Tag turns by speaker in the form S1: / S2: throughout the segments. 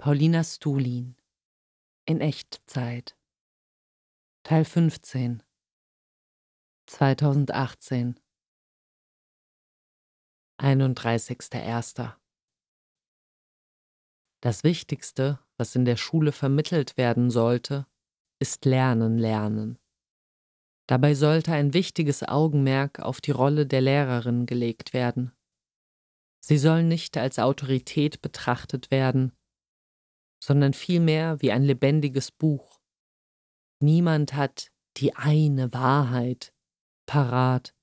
S1: Paulina Stulin in Echtzeit Teil 15 2018 31.01. Das Wichtigste, was in der Schule vermittelt werden sollte, ist Lernen lernen. Dabei sollte ein wichtiges Augenmerk auf die Rolle der Lehrerin gelegt werden. Sie soll nicht als Autorität betrachtet werden, sondern vielmehr wie ein lebendiges Buch. Niemand hat die eine Wahrheit parat.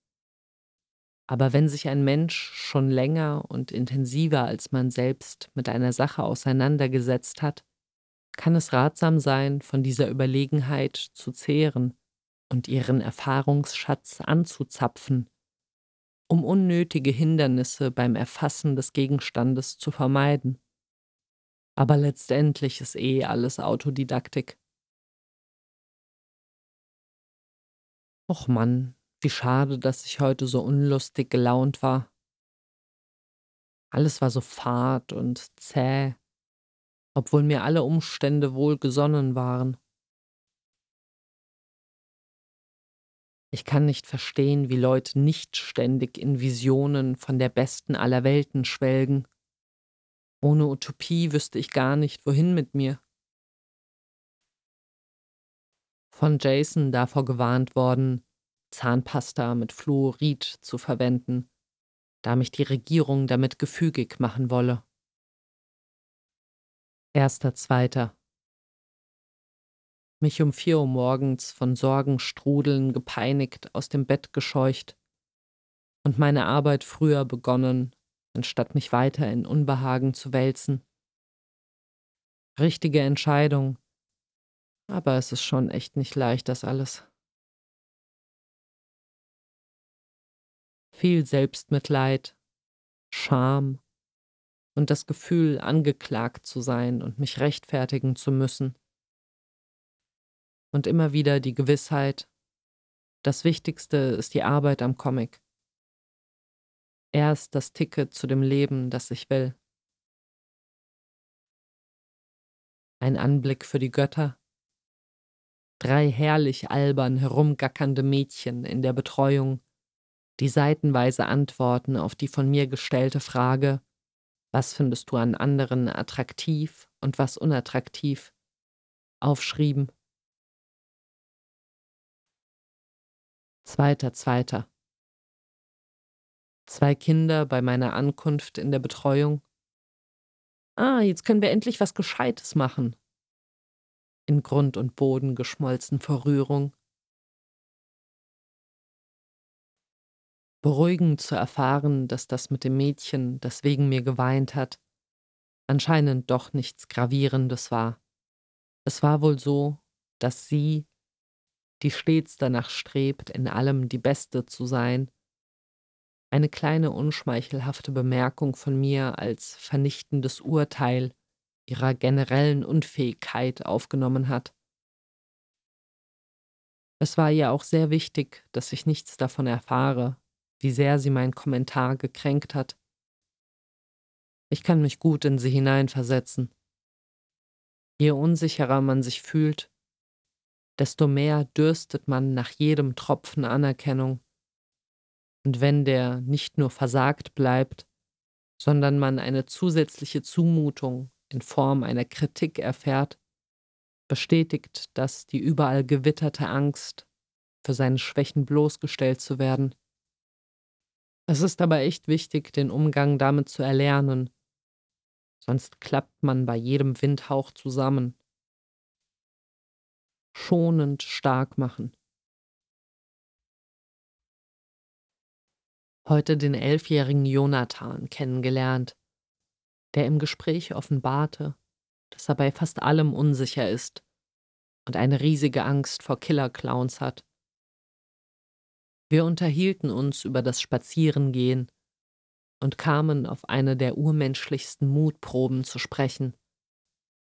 S1: Aber wenn sich ein Mensch schon länger und intensiver als man selbst mit einer Sache auseinandergesetzt hat, kann es ratsam sein, von dieser Überlegenheit zu zehren und ihren Erfahrungsschatz anzuzapfen, um unnötige Hindernisse beim Erfassen des Gegenstandes zu vermeiden. Aber letztendlich ist eh alles Autodidaktik. Och Mann, wie schade, dass ich heute so unlustig gelaunt war. Alles war so fad und zäh, obwohl mir alle Umstände wohlgesonnen waren. Ich kann nicht verstehen, wie Leute nicht ständig in Visionen von der besten aller Welten schwelgen ohne Utopie wüsste ich gar nicht, wohin mit mir. Von Jason davor gewarnt worden, Zahnpasta mit Fluorid zu verwenden, da mich die Regierung damit gefügig machen wolle. Erster Zweiter. Mich um vier Uhr morgens von Sorgenstrudeln gepeinigt aus dem Bett gescheucht und meine Arbeit früher begonnen anstatt mich weiter in Unbehagen zu wälzen. Richtige Entscheidung. Aber es ist schon echt nicht leicht, das alles. Viel Selbstmitleid, Scham und das Gefühl, angeklagt zu sein und mich rechtfertigen zu müssen. Und immer wieder die Gewissheit, das Wichtigste ist die Arbeit am Comic. Er ist das Ticket zu dem Leben, das ich will. Ein Anblick für die Götter. Drei herrlich albern herumgackernde Mädchen in der Betreuung, die seitenweise Antworten auf die von mir gestellte Frage, was findest du an anderen attraktiv und was unattraktiv, aufschrieben. Zweiter, zweiter. Zwei Kinder bei meiner Ankunft in der Betreuung. Ah, jetzt können wir endlich was Gescheites machen. In Grund und Boden geschmolzen vor Rührung. Beruhigend zu erfahren, dass das mit dem Mädchen, das wegen mir geweint hat, anscheinend doch nichts Gravierendes war. Es war wohl so, dass sie, die stets danach strebt, in allem die Beste zu sein, eine kleine unschmeichelhafte Bemerkung von mir als vernichtendes Urteil ihrer generellen Unfähigkeit aufgenommen hat. Es war ihr auch sehr wichtig, dass ich nichts davon erfahre, wie sehr sie meinen Kommentar gekränkt hat. Ich kann mich gut in sie hineinversetzen. Je unsicherer man sich fühlt, desto mehr dürstet man nach jedem Tropfen Anerkennung. Und wenn der nicht nur versagt bleibt, sondern man eine zusätzliche Zumutung in Form einer Kritik erfährt, bestätigt das die überall gewitterte Angst, für seine Schwächen bloßgestellt zu werden. Es ist aber echt wichtig, den Umgang damit zu erlernen, sonst klappt man bei jedem Windhauch zusammen. Schonend stark machen. Heute den elfjährigen Jonathan kennengelernt, der im Gespräch offenbarte, dass er bei fast allem unsicher ist und eine riesige Angst vor Killerclowns hat. Wir unterhielten uns über das Spazierengehen und kamen auf eine der urmenschlichsten Mutproben zu sprechen,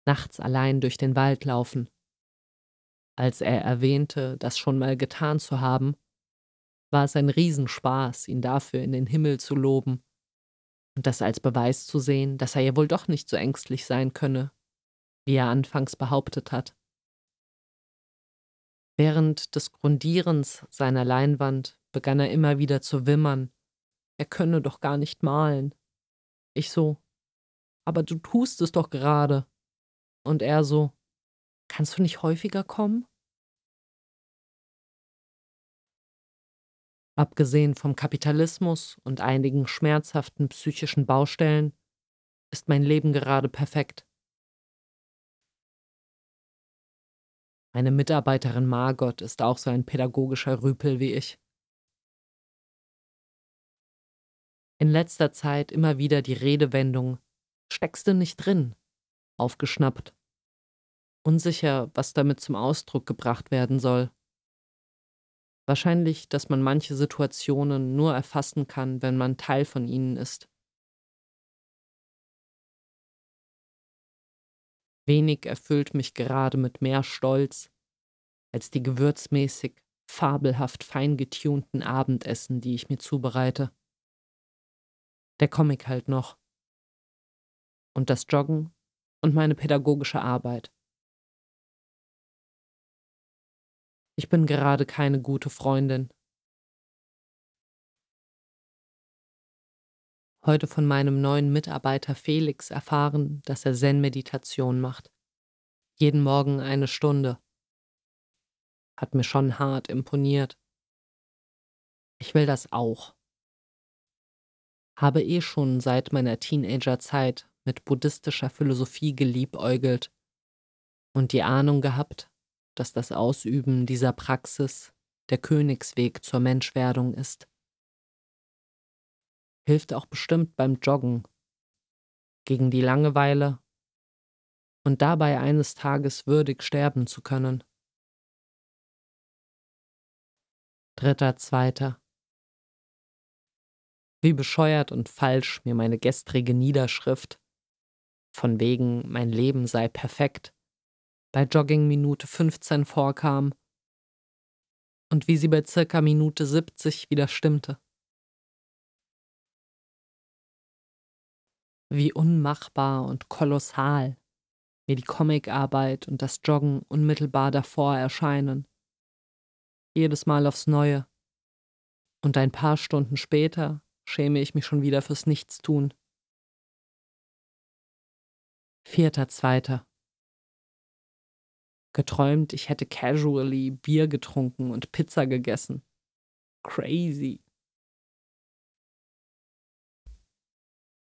S1: nachts allein durch den Wald laufen. Als er erwähnte, das schon mal getan zu haben, war es ein Riesenspaß, ihn dafür in den Himmel zu loben und das als Beweis zu sehen, dass er ja wohl doch nicht so ängstlich sein könne, wie er anfangs behauptet hat. Während des Grundierens seiner Leinwand begann er immer wieder zu wimmern, er könne doch gar nicht malen. Ich so, aber du tust es doch gerade. Und er so, kannst du nicht häufiger kommen? Abgesehen vom Kapitalismus und einigen schmerzhaften psychischen Baustellen ist mein Leben gerade perfekt. Meine Mitarbeiterin Margot ist auch so ein pädagogischer Rüpel wie ich. In letzter Zeit immer wieder die Redewendung steckst du nicht drin aufgeschnappt. Unsicher, was damit zum Ausdruck gebracht werden soll. Wahrscheinlich, dass man manche Situationen nur erfassen kann, wenn man Teil von ihnen ist. Wenig erfüllt mich gerade mit mehr Stolz als die gewürzmäßig, fabelhaft fein getunten Abendessen, die ich mir zubereite. Der Comic halt noch. Und das Joggen und meine pädagogische Arbeit. Ich bin gerade keine gute Freundin. heute von meinem neuen Mitarbeiter Felix erfahren, dass er Zen-Meditation macht. Jeden Morgen eine Stunde. Hat mir schon hart imponiert. Ich will das auch. Habe eh schon seit meiner Teenagerzeit mit buddhistischer Philosophie geliebäugelt und die Ahnung gehabt, dass das Ausüben dieser Praxis der Königsweg zur Menschwerdung ist hilft auch bestimmt beim Joggen, gegen die Langeweile und dabei eines Tages würdig sterben zu können. Dritter, zweiter. Wie bescheuert und falsch mir meine gestrige Niederschrift von wegen mein Leben sei perfekt bei Jogging Minute 15 vorkam und wie sie bei circa Minute 70 wieder stimmte. wie unmachbar und kolossal mir die Comicarbeit und das Joggen unmittelbar davor erscheinen. Jedes Mal aufs Neue. Und ein paar Stunden später schäme ich mich schon wieder fürs Nichtstun. Vierter, zweiter. Geträumt, ich hätte casually Bier getrunken und Pizza gegessen. Crazy.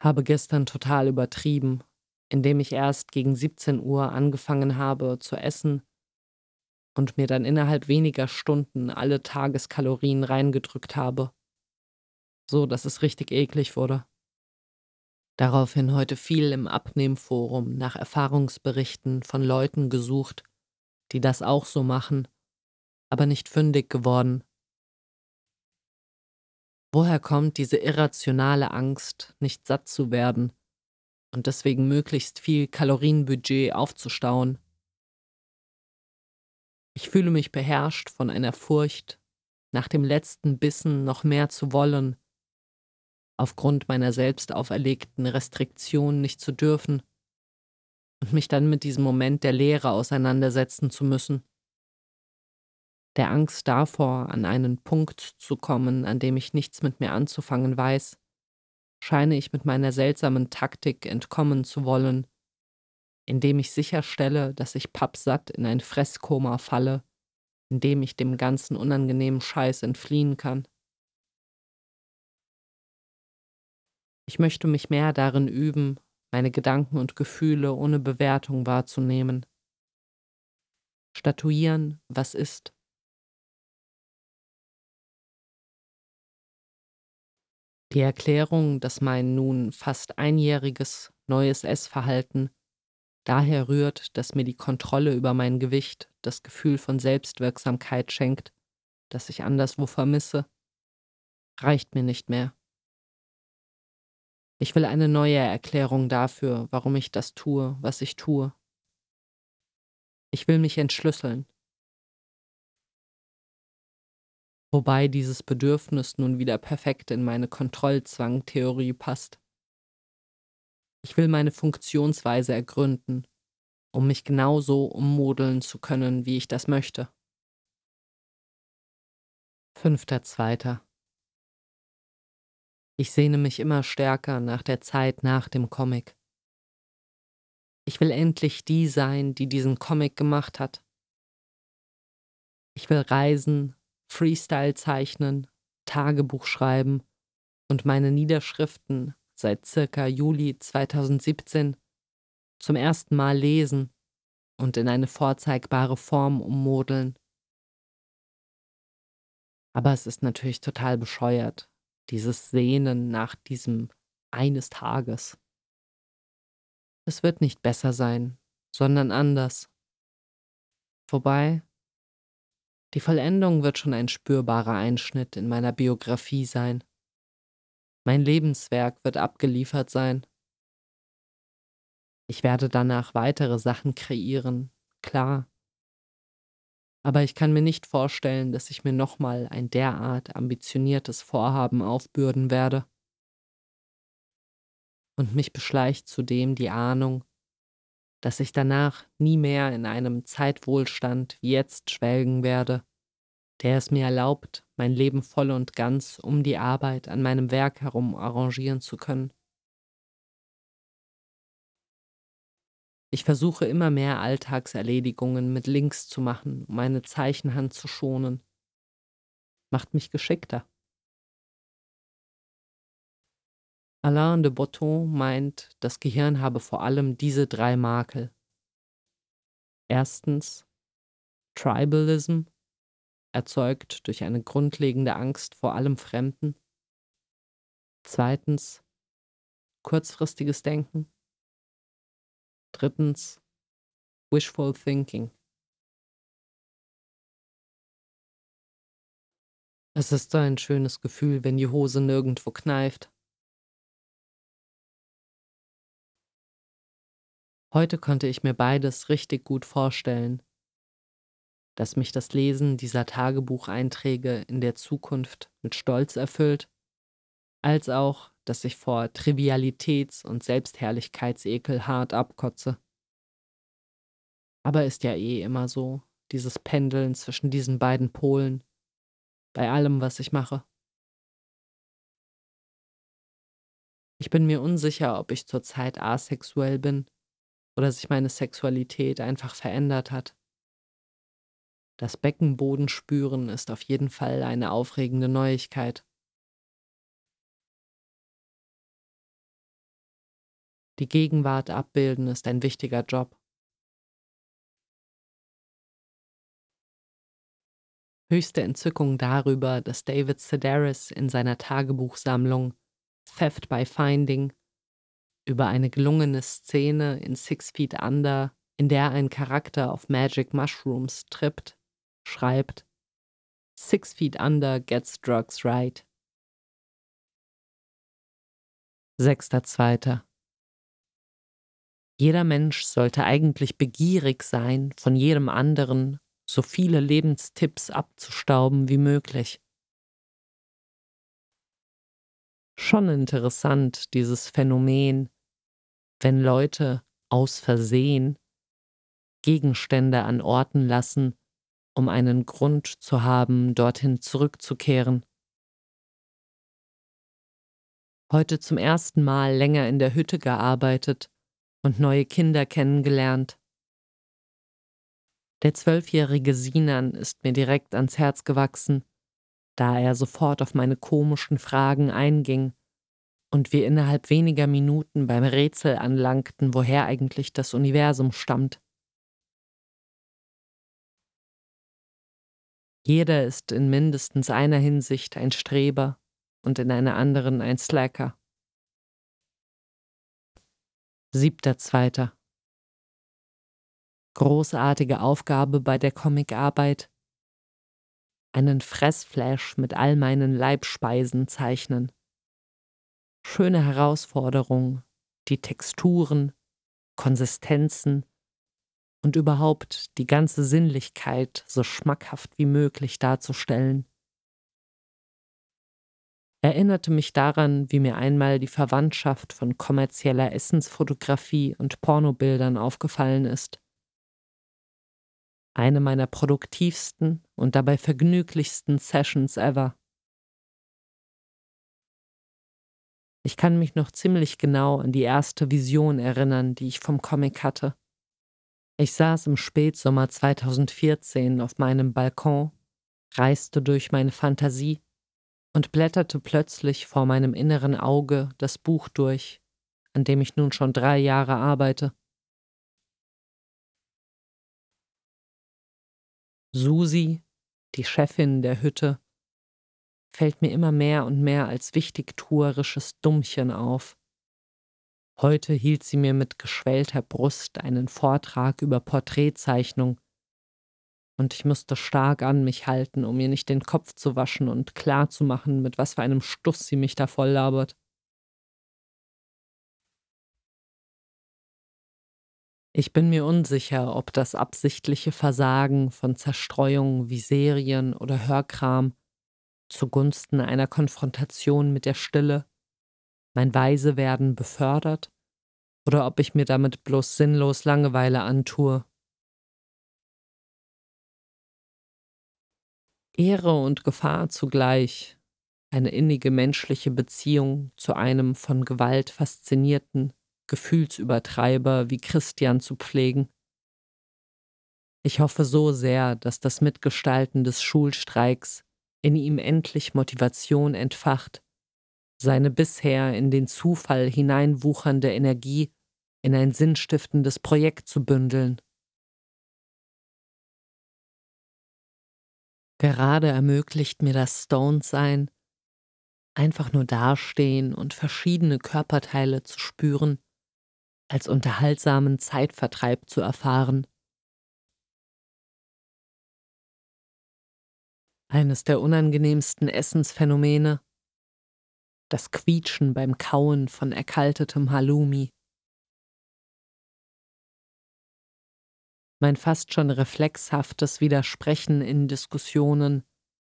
S1: habe gestern total übertrieben, indem ich erst gegen 17 Uhr angefangen habe zu essen und mir dann innerhalb weniger Stunden alle Tageskalorien reingedrückt habe, so dass es richtig eklig wurde. Daraufhin heute viel im Abnehmforum nach Erfahrungsberichten von Leuten gesucht, die das auch so machen, aber nicht fündig geworden. Woher kommt diese irrationale Angst, nicht satt zu werden und deswegen möglichst viel Kalorienbudget aufzustauen? Ich fühle mich beherrscht von einer Furcht, nach dem letzten Bissen noch mehr zu wollen, aufgrund meiner selbst auferlegten Restriktion nicht zu dürfen und mich dann mit diesem Moment der Leere auseinandersetzen zu müssen der Angst davor, an einen Punkt zu kommen, an dem ich nichts mit mir anzufangen weiß, scheine ich mit meiner seltsamen Taktik entkommen zu wollen, indem ich sicherstelle, dass ich pappsatt in ein Fresskoma falle, in dem ich dem ganzen unangenehmen Scheiß entfliehen kann. Ich möchte mich mehr darin üben, meine Gedanken und Gefühle ohne Bewertung wahrzunehmen. Statuieren, was ist. Die Erklärung, dass mein nun fast einjähriges neues Essverhalten daher rührt, dass mir die Kontrolle über mein Gewicht das Gefühl von Selbstwirksamkeit schenkt, das ich anderswo vermisse, reicht mir nicht mehr. Ich will eine neue Erklärung dafür, warum ich das tue, was ich tue. Ich will mich entschlüsseln. Wobei dieses Bedürfnis nun wieder perfekt in meine Kontrollzwangtheorie passt. Ich will meine Funktionsweise ergründen um mich genauso ummodeln zu können, wie ich das möchte. Fünfter Zweiter. Ich sehne mich immer stärker nach der Zeit nach dem Comic. Ich will endlich die sein, die diesen Comic gemacht hat. Ich will reisen, Freestyle zeichnen, Tagebuch schreiben und meine Niederschriften seit circa Juli 2017 zum ersten Mal lesen und in eine vorzeigbare Form ummodeln. Aber es ist natürlich total bescheuert, dieses Sehnen nach diesem eines Tages. Es wird nicht besser sein, sondern anders. Wobei, die Vollendung wird schon ein spürbarer Einschnitt in meiner Biografie sein. Mein Lebenswerk wird abgeliefert sein. Ich werde danach weitere Sachen kreieren, klar. Aber ich kann mir nicht vorstellen, dass ich mir nochmal ein derart ambitioniertes Vorhaben aufbürden werde. Und mich beschleicht zudem die Ahnung, dass ich danach nie mehr in einem Zeitwohlstand wie jetzt schwelgen werde, der es mir erlaubt, mein Leben voll und ganz um die Arbeit an meinem Werk herum arrangieren zu können. Ich versuche immer mehr Alltagserledigungen mit Links zu machen, um meine Zeichenhand zu schonen. Macht mich geschickter. Alain de Botton meint, das Gehirn habe vor allem diese drei Makel. Erstens Tribalism, erzeugt durch eine grundlegende Angst vor allem Fremden. Zweitens kurzfristiges Denken. Drittens Wishful Thinking. Es ist so ein schönes Gefühl, wenn die Hose nirgendwo kneift. Heute konnte ich mir beides richtig gut vorstellen, dass mich das Lesen dieser Tagebucheinträge in der Zukunft mit Stolz erfüllt, als auch dass ich vor Trivialitäts- und Selbstherrlichkeitsekel hart abkotze. Aber ist ja eh immer so, dieses Pendeln zwischen diesen beiden Polen, bei allem, was ich mache. Ich bin mir unsicher, ob ich zurzeit asexuell bin oder sich meine Sexualität einfach verändert hat. Das Beckenboden spüren ist auf jeden Fall eine aufregende Neuigkeit. Die Gegenwart abbilden ist ein wichtiger Job. Höchste Entzückung darüber, dass David Sedaris in seiner Tagebuchsammlung Theft by Finding über eine gelungene Szene in Six Feet Under, in der ein Charakter auf Magic Mushrooms trippt, schreibt Six Feet Under gets drugs right. 6.2. Jeder Mensch sollte eigentlich begierig sein, von jedem anderen so viele Lebenstipps abzustauben wie möglich. Schon interessant, dieses Phänomen, wenn Leute aus Versehen Gegenstände an Orten lassen, um einen Grund zu haben, dorthin zurückzukehren. Heute zum ersten Mal länger in der Hütte gearbeitet und neue Kinder kennengelernt. Der zwölfjährige Sinan ist mir direkt ans Herz gewachsen, da er sofort auf meine komischen Fragen einging und wir innerhalb weniger Minuten beim Rätsel anlangten, woher eigentlich das Universum stammt. Jeder ist in mindestens einer Hinsicht ein Streber und in einer anderen ein Slacker. Siebter Zweiter. Großartige Aufgabe bei der Comicarbeit. Einen Fressflash mit all meinen Leibspeisen zeichnen. Schöne Herausforderung, die Texturen, Konsistenzen und überhaupt die ganze Sinnlichkeit so schmackhaft wie möglich darzustellen. Erinnerte mich daran, wie mir einmal die Verwandtschaft von kommerzieller Essensfotografie und Pornobildern aufgefallen ist. Eine meiner produktivsten und dabei vergnüglichsten Sessions ever. Ich kann mich noch ziemlich genau an die erste Vision erinnern, die ich vom Comic hatte. Ich saß im Spätsommer 2014 auf meinem Balkon, reiste durch meine Fantasie und blätterte plötzlich vor meinem inneren Auge das Buch durch, an dem ich nun schon drei Jahre arbeite. Susi, die Chefin der Hütte, fällt mir immer mehr und mehr als wichtigtuerisches Dummchen auf. Heute hielt sie mir mit geschwellter Brust einen Vortrag über Porträtzeichnung, und ich musste stark an mich halten, um ihr nicht den Kopf zu waschen und klarzumachen, mit was für einem Stuss sie mich da voll labert. Ich bin mir unsicher, ob das absichtliche Versagen von Zerstreuung wie Serien oder Hörkram zugunsten einer Konfrontation mit der Stille mein Weisewerden befördert oder ob ich mir damit bloß sinnlos Langeweile antue. Ehre und Gefahr zugleich, eine innige menschliche Beziehung zu einem von Gewalt faszinierten Gefühlsübertreiber wie Christian zu pflegen. Ich hoffe so sehr, dass das Mitgestalten des Schulstreiks in ihm endlich Motivation entfacht, seine bisher in den Zufall hineinwuchernde Energie in ein sinnstiftendes Projekt zu bündeln. Gerade ermöglicht mir das Stone-Sein, einfach nur dastehen und verschiedene Körperteile zu spüren, als unterhaltsamen Zeitvertreib zu erfahren. Eines der unangenehmsten Essensphänomene, das Quietschen beim Kauen von erkaltetem Halloumi. Mein fast schon reflexhaftes Widersprechen in Diskussionen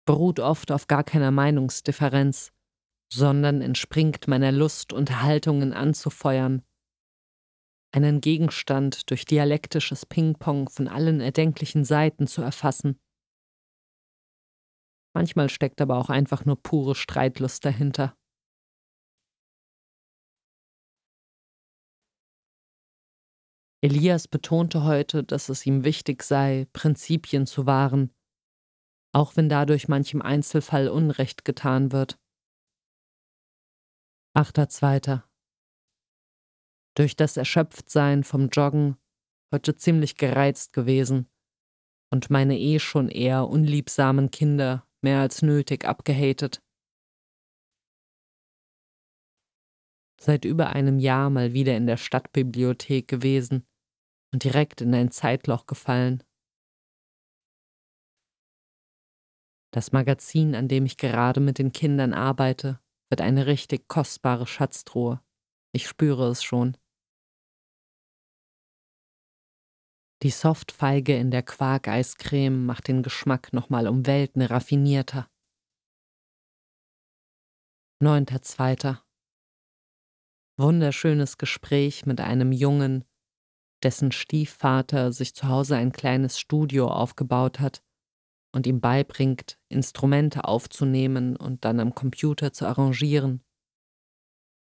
S1: beruht oft auf gar keiner Meinungsdifferenz, sondern entspringt meiner Lust, Unterhaltungen anzufeuern, einen Gegenstand durch dialektisches Ping-Pong von allen erdenklichen Seiten zu erfassen. Manchmal steckt aber auch einfach nur pure Streitlust dahinter. Elias betonte heute, dass es ihm wichtig sei, Prinzipien zu wahren, auch wenn dadurch manchem Einzelfall Unrecht getan wird. 8.2. Durch das Erschöpftsein vom Joggen heute ziemlich gereizt gewesen und meine eh schon eher unliebsamen Kinder mehr als nötig abgehatet. Seit über einem Jahr mal wieder in der Stadtbibliothek gewesen und direkt in ein Zeitloch gefallen. Das Magazin, an dem ich gerade mit den Kindern arbeite, wird eine richtig kostbare Schatztruhe. Ich spüre es schon. Die Softfeige in der Quark-Eiscreme macht den Geschmack nochmal um Welten raffinierter. 9.2. Wunderschönes Gespräch mit einem Jungen, dessen Stiefvater sich zu Hause ein kleines Studio aufgebaut hat und ihm beibringt, Instrumente aufzunehmen und dann am Computer zu arrangieren.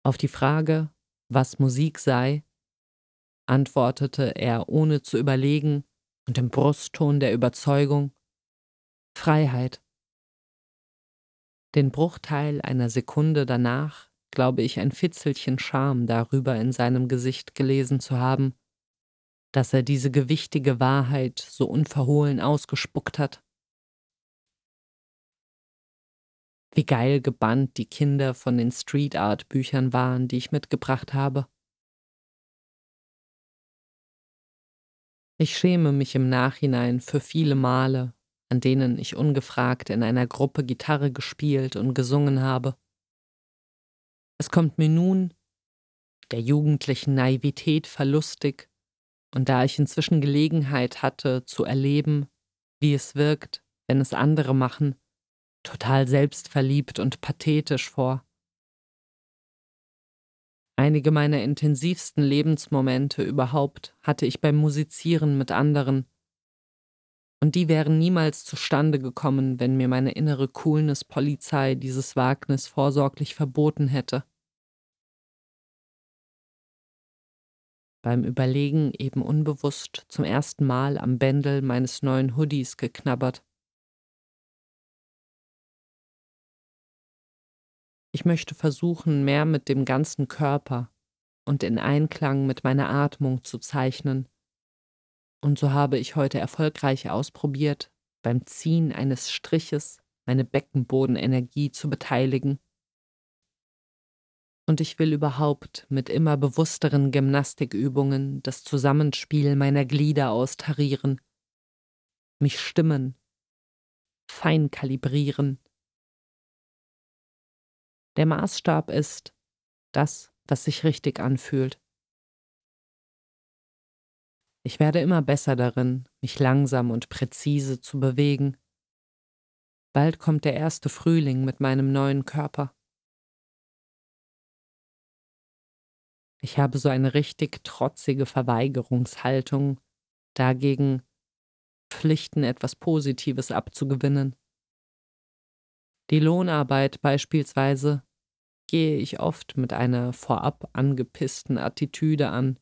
S1: Auf die Frage, was Musik sei, antwortete er ohne zu überlegen und im Brustton der Überzeugung Freiheit. Den Bruchteil einer Sekunde danach glaube ich ein Fitzelchen Scham darüber in seinem Gesicht gelesen zu haben, dass er diese gewichtige Wahrheit so unverhohlen ausgespuckt hat. Wie geil gebannt die Kinder von den Street Art Büchern waren, die ich mitgebracht habe. Ich schäme mich im Nachhinein für viele Male, an denen ich ungefragt in einer Gruppe Gitarre gespielt und gesungen habe. Es kommt mir nun, der jugendlichen Naivität verlustig, und da ich inzwischen Gelegenheit hatte zu erleben, wie es wirkt, wenn es andere machen, total selbstverliebt und pathetisch vor. Einige meiner intensivsten Lebensmomente überhaupt hatte ich beim Musizieren mit anderen, und die wären niemals zustande gekommen, wenn mir meine innere Coolness-Polizei dieses Wagnis vorsorglich verboten hätte. Beim Überlegen eben unbewusst zum ersten Mal am Bändel meines neuen Hoodies geknabbert. Ich möchte versuchen, mehr mit dem ganzen Körper und in Einklang mit meiner Atmung zu zeichnen und so habe ich heute erfolgreich ausprobiert, beim Ziehen eines Striches meine Beckenbodenenergie zu beteiligen. Und ich will überhaupt mit immer bewussteren Gymnastikübungen das Zusammenspiel meiner Glieder austarieren, mich stimmen, fein kalibrieren. Der Maßstab ist das, was sich richtig anfühlt. Ich werde immer besser darin, mich langsam und präzise zu bewegen. Bald kommt der erste Frühling mit meinem neuen Körper. Ich habe so eine richtig trotzige Verweigerungshaltung, dagegen Pflichten etwas Positives abzugewinnen. Die Lohnarbeit beispielsweise gehe ich oft mit einer vorab angepissten Attitüde an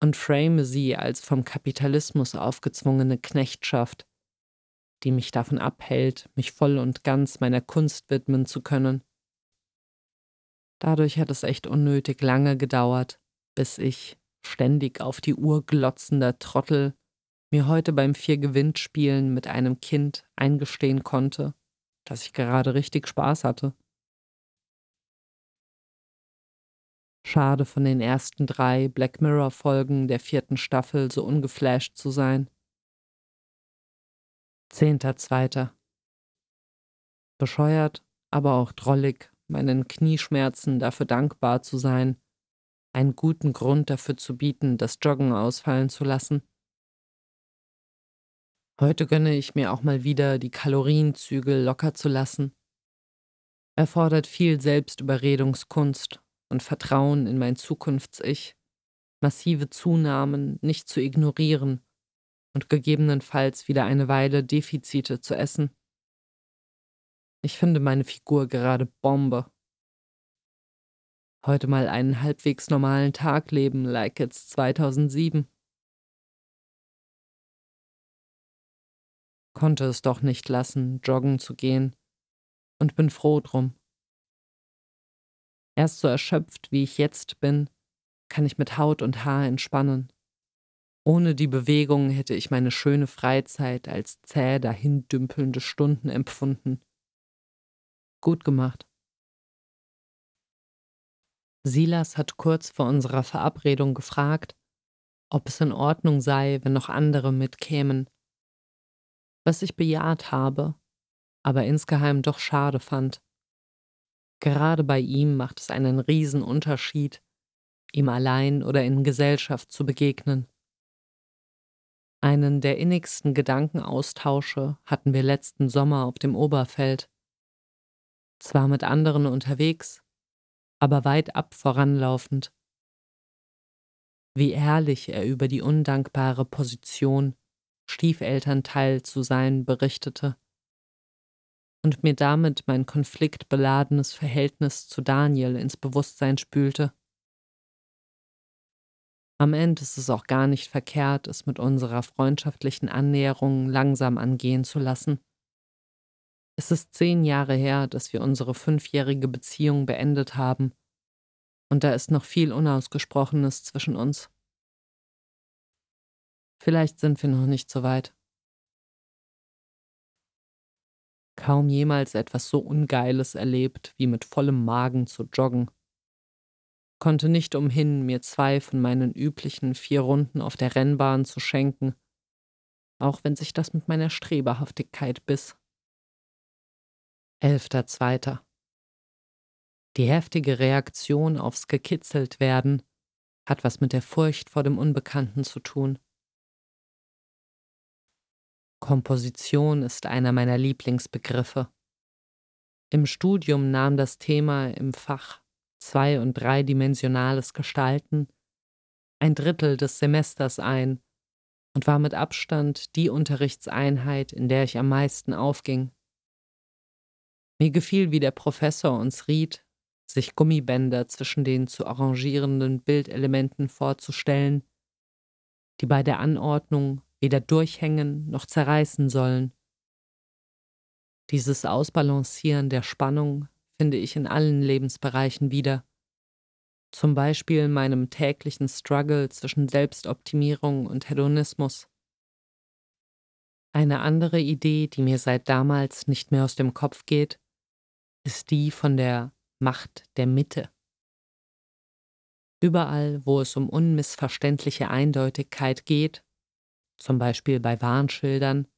S1: und frame sie als vom Kapitalismus aufgezwungene Knechtschaft, die mich davon abhält, mich voll und ganz meiner Kunst widmen zu können. Dadurch hat es echt unnötig lange gedauert, bis ich, ständig auf die Uhr glotzender Trottel, mir heute beim Vier-Gewinn-Spielen mit einem Kind eingestehen konnte, dass ich gerade richtig Spaß hatte. Schade von den ersten drei Black Mirror-Folgen der vierten Staffel so ungeflasht zu sein. Zehnter Zweiter. Bescheuert, aber auch drollig, meinen Knieschmerzen dafür dankbar zu sein, einen guten Grund dafür zu bieten, das Joggen ausfallen zu lassen. Heute gönne ich mir auch mal wieder, die Kalorienzügel locker zu lassen. Erfordert viel Selbstüberredungskunst und Vertrauen in mein Zukunfts-Ich, massive Zunahmen nicht zu ignorieren und gegebenenfalls wieder eine Weile Defizite zu essen. Ich finde meine Figur gerade Bombe. Heute mal einen halbwegs normalen Tag leben, like it's 2007. Konnte es doch nicht lassen, joggen zu gehen, und bin froh drum. Erst so erschöpft, wie ich jetzt bin, kann ich mit Haut und Haar entspannen. Ohne die Bewegung hätte ich meine schöne Freizeit als zäh dahindümpelnde Stunden empfunden. Gut gemacht. Silas hat kurz vor unserer Verabredung gefragt, ob es in Ordnung sei, wenn noch andere mitkämen. Was ich bejaht habe, aber insgeheim doch schade fand. Gerade bei ihm macht es einen Riesenunterschied, ihm allein oder in Gesellschaft zu begegnen. Einen der innigsten Gedankenaustausche hatten wir letzten Sommer auf dem Oberfeld. Zwar mit anderen unterwegs, aber weit ab voranlaufend. Wie ehrlich er über die undankbare Position, Stiefelternteil zu sein, berichtete und mir damit mein konfliktbeladenes Verhältnis zu Daniel ins Bewusstsein spülte. Am Ende ist es auch gar nicht verkehrt, es mit unserer freundschaftlichen Annäherung langsam angehen zu lassen. Es ist zehn Jahre her, dass wir unsere fünfjährige Beziehung beendet haben, und da ist noch viel Unausgesprochenes zwischen uns. Vielleicht sind wir noch nicht so weit. Kaum jemals etwas so Ungeiles erlebt, wie mit vollem Magen zu joggen. Konnte nicht umhin, mir zwei von meinen üblichen vier Runden auf der Rennbahn zu schenken, auch wenn sich das mit meiner Streberhaftigkeit biss. Elfter Zweiter. Die heftige Reaktion aufs gekitzelt werden hat was mit der Furcht vor dem Unbekannten zu tun. Komposition ist einer meiner Lieblingsbegriffe. Im Studium nahm das Thema im Fach zwei- und dreidimensionales Gestalten ein Drittel des Semesters ein und war mit Abstand die Unterrichtseinheit, in der ich am meisten aufging. Mir gefiel, wie der Professor uns riet, sich Gummibänder zwischen den zu arrangierenden Bildelementen vorzustellen, die bei der Anordnung weder durchhängen noch zerreißen sollen. Dieses Ausbalancieren der Spannung finde ich in allen Lebensbereichen wieder. Zum Beispiel in meinem täglichen Struggle zwischen Selbstoptimierung und Hedonismus. Eine andere Idee, die mir seit damals nicht mehr aus dem Kopf geht, ist die von der Macht der Mitte. Überall, wo es um unmissverständliche Eindeutigkeit geht, zum Beispiel bei Warnschildern,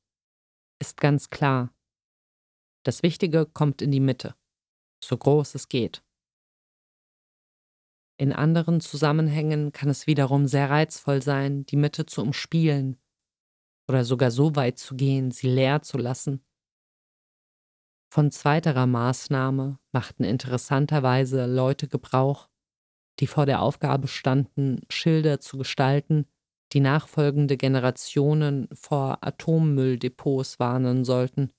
S1: ist ganz klar, das Wichtige kommt in die Mitte, so groß es geht. In anderen Zusammenhängen kann es wiederum sehr reizvoll sein, die Mitte zu umspielen oder sogar so weit zu gehen, sie leer zu lassen. Von zweiterer Maßnahme machten interessanterweise Leute Gebrauch, die vor der Aufgabe standen, Schilder zu gestalten, die nachfolgende Generationen vor Atommülldepots warnen sollten.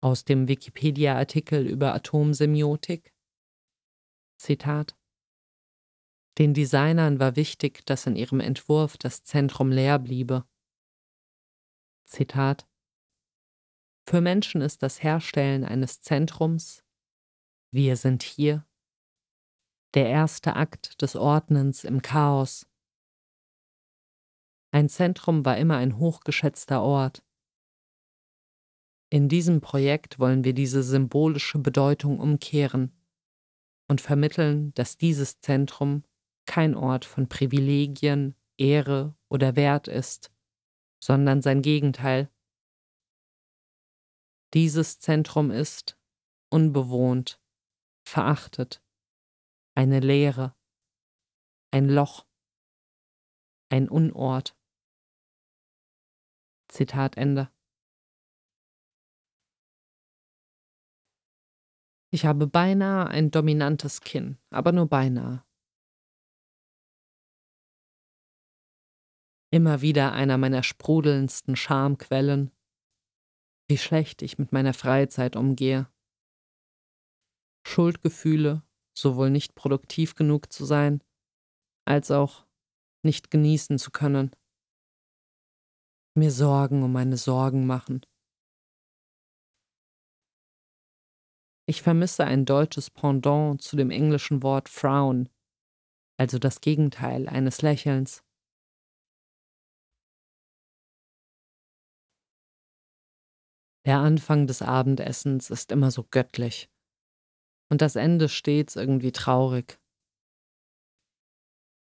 S1: Aus dem Wikipedia-Artikel über Atomsemiotik. Zitat. Den Designern war wichtig, dass in ihrem Entwurf das Zentrum leer bliebe. Zitat. Für Menschen ist das Herstellen eines Zentrums, wir sind hier, der erste Akt des Ordnens im Chaos. Ein Zentrum war immer ein hochgeschätzter Ort. In diesem Projekt wollen wir diese symbolische Bedeutung umkehren und vermitteln, dass dieses Zentrum kein Ort von Privilegien, Ehre oder Wert ist, sondern sein Gegenteil. Dieses Zentrum ist unbewohnt, verachtet, eine Leere, ein Loch, ein Unort. Zitat Ende. Ich habe beinahe ein dominantes Kinn, aber nur beinahe. Immer wieder einer meiner sprudelndsten Schamquellen, wie schlecht ich mit meiner Freizeit umgehe. Schuldgefühle, sowohl nicht produktiv genug zu sein, als auch nicht genießen zu können mir Sorgen um meine Sorgen machen. Ich vermisse ein deutsches Pendant zu dem englischen Wort frown, also das Gegenteil eines Lächelns. Der Anfang des Abendessens ist immer so göttlich und das Ende stets irgendwie traurig.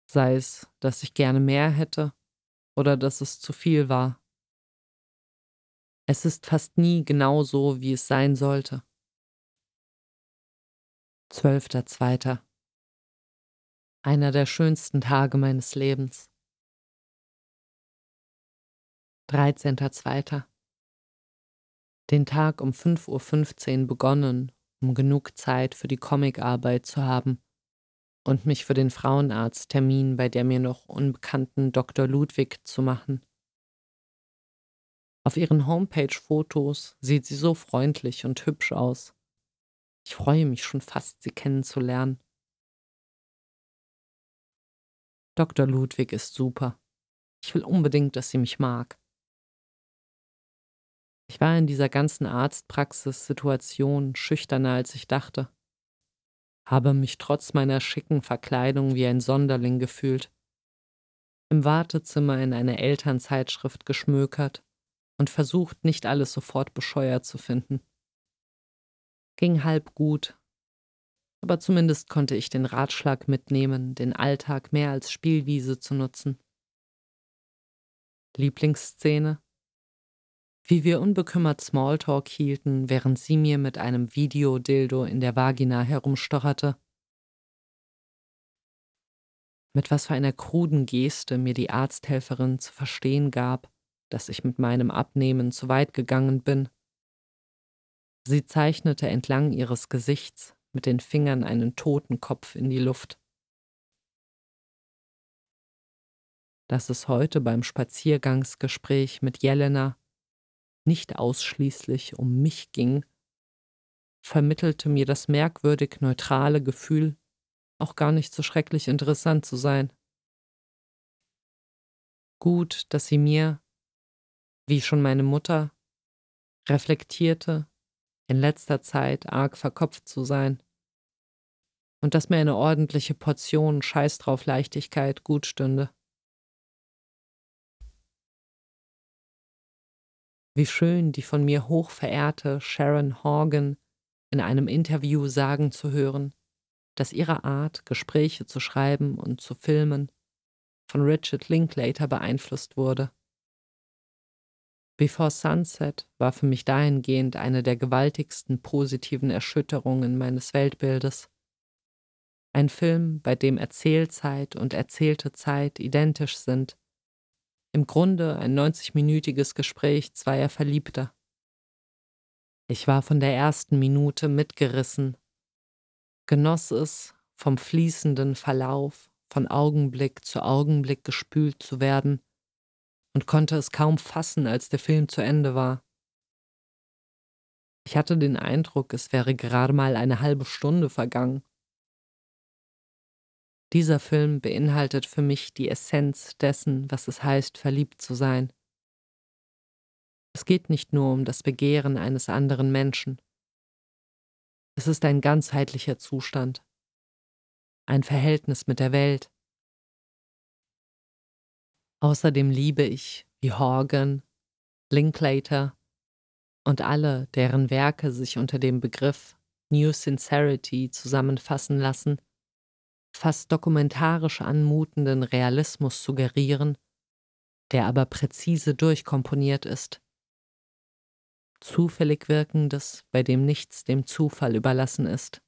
S1: Sei es, dass ich gerne mehr hätte oder dass es zu viel war. Es ist fast nie genau so, wie es sein sollte. 12.2. Einer der schönsten Tage meines Lebens. 13.2. Den Tag um 5.15 Uhr begonnen, um genug Zeit für die Comicarbeit zu haben und mich für den Frauenarzttermin bei der mir noch unbekannten Dr. Ludwig zu machen. Auf ihren Homepage-Fotos sieht sie so freundlich und hübsch aus. Ich freue mich schon fast, sie kennenzulernen. Dr. Ludwig ist super. Ich will unbedingt, dass sie mich mag. Ich war in dieser ganzen Arztpraxis-Situation schüchterner, als ich dachte habe mich trotz meiner schicken Verkleidung wie ein Sonderling gefühlt, im Wartezimmer in eine Elternzeitschrift geschmökert und versucht, nicht alles sofort bescheuert zu finden. Ging halb gut, aber zumindest konnte ich den Ratschlag mitnehmen, den Alltag mehr als Spielwiese zu nutzen. Lieblingsszene? Wie wir unbekümmert Smalltalk hielten, während sie mir mit einem Videodildo in der Vagina herumstocherte. Mit was für einer kruden Geste mir die Arzthelferin zu verstehen gab, dass ich mit meinem Abnehmen zu weit gegangen bin. Sie zeichnete entlang ihres Gesichts mit den Fingern einen Totenkopf in die Luft. Dass es heute beim Spaziergangsgespräch mit Jelena nicht ausschließlich um mich ging, vermittelte mir das merkwürdig neutrale Gefühl, auch gar nicht so schrecklich interessant zu sein. Gut, dass sie mir, wie schon meine Mutter, reflektierte, in letzter Zeit arg verkopft zu sein. Und dass mir eine ordentliche Portion Scheiß drauf Leichtigkeit gut stünde. Wie schön die von mir hochverehrte Sharon Horgan in einem Interview sagen zu hören, dass ihre Art, Gespräche zu schreiben und zu filmen, von Richard Linklater beeinflusst wurde. Before Sunset war für mich dahingehend eine der gewaltigsten positiven Erschütterungen meines Weltbildes. Ein Film, bei dem Erzählzeit und erzählte Zeit identisch sind. Im Grunde ein 90-minütiges Gespräch zweier Verliebter. Ich war von der ersten Minute mitgerissen, genoss es, vom fließenden Verlauf, von Augenblick zu Augenblick gespült zu werden und konnte es kaum fassen, als der Film zu Ende war. Ich hatte den Eindruck, es wäre gerade mal eine halbe Stunde vergangen. Dieser Film beinhaltet für mich die Essenz dessen, was es heißt, verliebt zu sein. Es geht nicht nur um das Begehren eines anderen Menschen. Es ist ein ganzheitlicher Zustand, ein Verhältnis mit der Welt, Außerdem liebe ich wie Horgan, Linklater und alle, deren Werke sich unter dem Begriff New Sincerity zusammenfassen lassen, fast dokumentarisch anmutenden Realismus suggerieren, der aber präzise durchkomponiert ist. Zufällig wirkendes, bei dem nichts dem Zufall überlassen ist.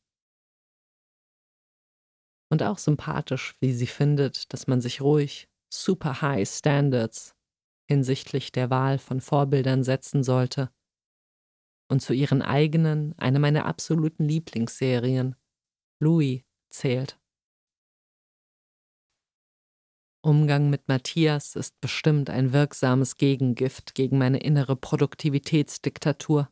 S1: Und auch sympathisch, wie sie findet, dass man sich ruhig super high standards hinsichtlich der Wahl von Vorbildern setzen sollte und zu ihren eigenen eine meiner absoluten Lieblingsserien, Louis, zählt. Umgang mit Matthias ist bestimmt ein wirksames Gegengift gegen meine innere Produktivitätsdiktatur.